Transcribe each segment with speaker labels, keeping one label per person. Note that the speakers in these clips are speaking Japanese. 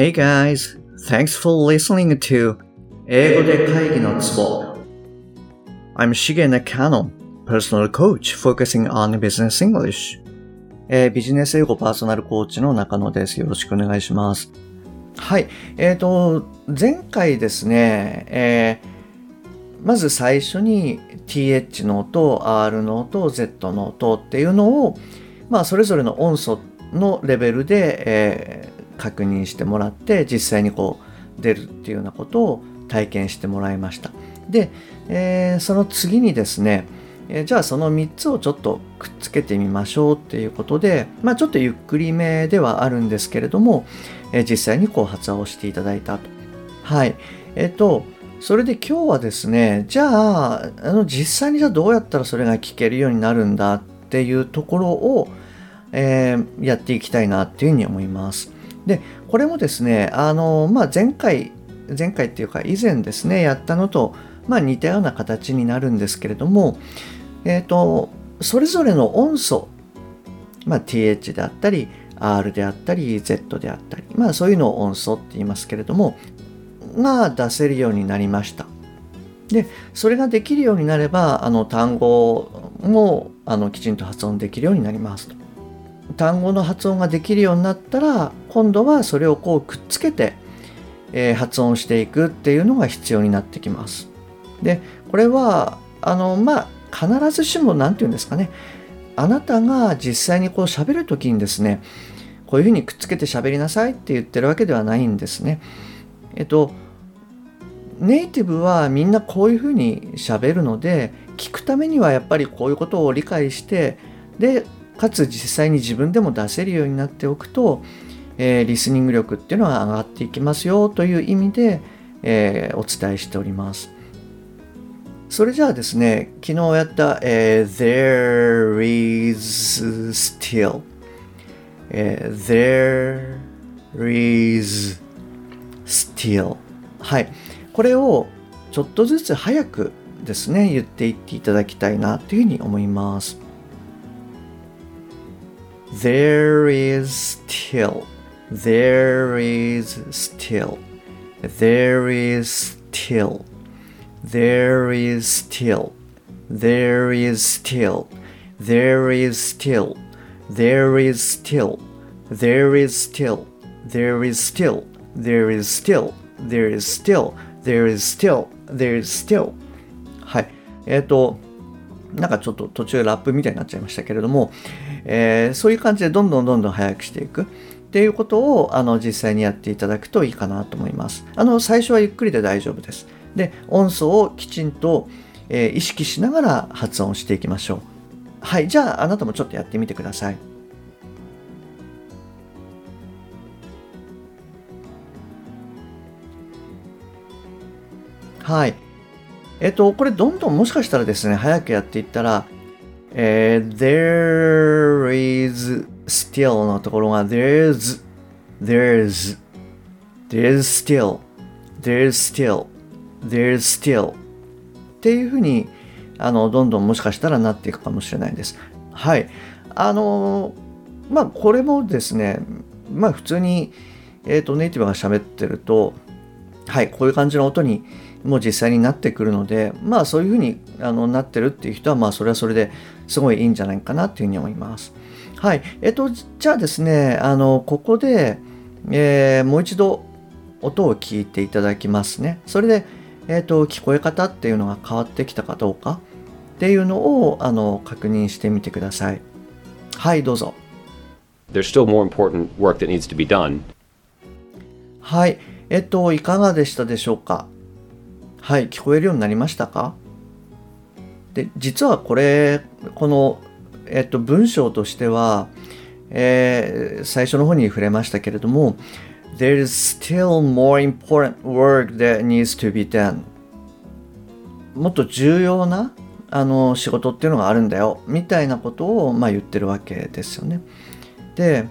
Speaker 1: Hey guys, thanks for listening to 英語で会議のツボ I'm Shige Nakano, personal coach focusing on business English. えービジネス英語パーソナルコーチの中野です。よろしくお願いします。はい。えっ、と、前回ですね、えーまず最初に TH の音、R の音、Z の音っていうのを、まあ、それぞれの音素のレベルで、えー確認してもらって、実際にこう出るっていうようなことを体験してもらいました。で、えーその次にですね、えーじゃあその3つをちょっとくっつけてみましょうっていうことで、まあちょっとゆっくりめではあるんですけれども、えー実際にこう発話をしていただいたと。はい。えっ、と、それで今日はですね、じゃあ、あの実際にじゃあどうやったらそれが聞けるようになるんだっていうところを、えーやっていきたいなっていうふうに思います。で、これもですね、あの、まあ、前回、前回っていうか以前ですね、やったのと、まあ、似たような形になるんですけれども、えっ、と、それぞれの音素、まあ、TH であったり、R であったり、Z であったり、まあ、そういうのを音素って言いますけれども、が出せるようになりました。で、それができるようになれば、あの、単語も、あの、きちんと発音できるようになりますと。単語の発音ができるようになったら今度はそれをこうくっつけて、えー発音していくっていうのが必要になってきます。でこれはあのまあ必ずしも何て言うんですかねあなたが実際にこう喋る時にですねこういうふうにくっつけて喋りなさいって言ってるわけではないんですね。えっとネイティブはみんなこういうふうに喋るので聞くためにはやっぱりこういうことを理解してでかつ実際に自分でも出せるようになっておくと、えーリスニング力っていうのは上がっていきますよという意味で、えーお伝えしております。それじゃあですね、昨日やった、えー There is still、えー There is still はい。これをちょっとずつ早くですね、言っていっていただきたいなというふうに思います。There is still. There is still. There is still. There is still. There is still. There is still. There is still. There is still. There is still. There is still. There is still. There is still. There is still. はい。えっ、と、 なんかちょっと途中ラップみたいになっちゃいましたけれども、えーそういう感じでどんどんどんどん早くしていくっていうことをあの実際にやっていただくといいかなと思います。あの最初はゆっくりで大丈夫です。で、音素をきちんと、えー意識しながら発音していきましょう。はい、じゃああなたもちょっとやってみてください。はい。えっと、これどんどんもしかしたらですね、早くやっていったら、えー there is still のところが there's, there's, there's still, there's still, there's still っていうふうに、あの、どんどんもしかしたらなっていくかもしれないです。はい。あの、まあ、これもですね、まあ、普通に、えっ、と、ネイティブが喋ってると、はい、こういう感じの音にもう実際になってくるので、まあそういうふうにあのなってるっていう人は、まあそれはそれですごいいいんじゃないかなっていうふうに思います。はい、えっと、じゃあですね、あの、ここで、えーもう一度音を聞いていただきますね。それで、えっと、聞こえ方っていうのが変わってきたかどうかっていうのをあの確認してみてください。はい、どうぞ。
Speaker 2: There's still more important work that needs to be done.
Speaker 1: はい。えっと、いかがでしたでしょうか？はい、聞こえるようになりましたか？で、実はこれ、この、えっと、文章としては、えー最初の方に触れましたけれども、There's still more important work that needs to be done. もっと重要なあの仕事っていうのがあるんだよ、みたいなことを、まあ、言ってるわけですよね。で、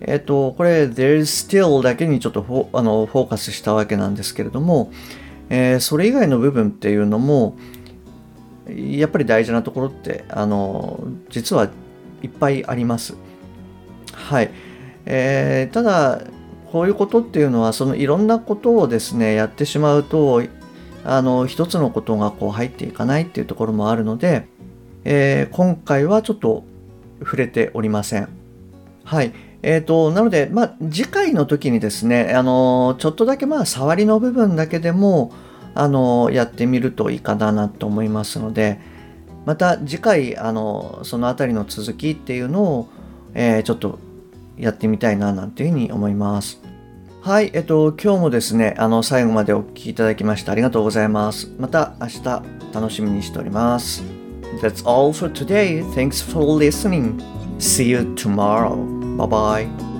Speaker 1: えっと、これ、there's still だけにちょっとフォあのフォーカスしたわけなんですけれども、えーそれ以外の部分っていうのも、やっぱり大事なところって、あの、実はいっぱいあります。はい。えーただ、こういうことっていうのはそのいろんなことをですねやってしまうとあの一つのことがこう入っていかないっていうところもあるので、えー、今回はちょっと触れておりません。はい。えーと、なので、まあ、次回の時にですね、あのちょっとだけまあ触りの部分だけでも、あのやってみるといいかなと思いますので、また次回、あのそのあたりの続きっていうのを、えー、ちょっとやってみたいななんていうふうに思います。はい、えっと、今日もですね、あの、最後までお聴きいただきましてありがとうございます。また明日楽しみにしております。That's all for today. Thanks for listening. See you tomorrow. 拜拜。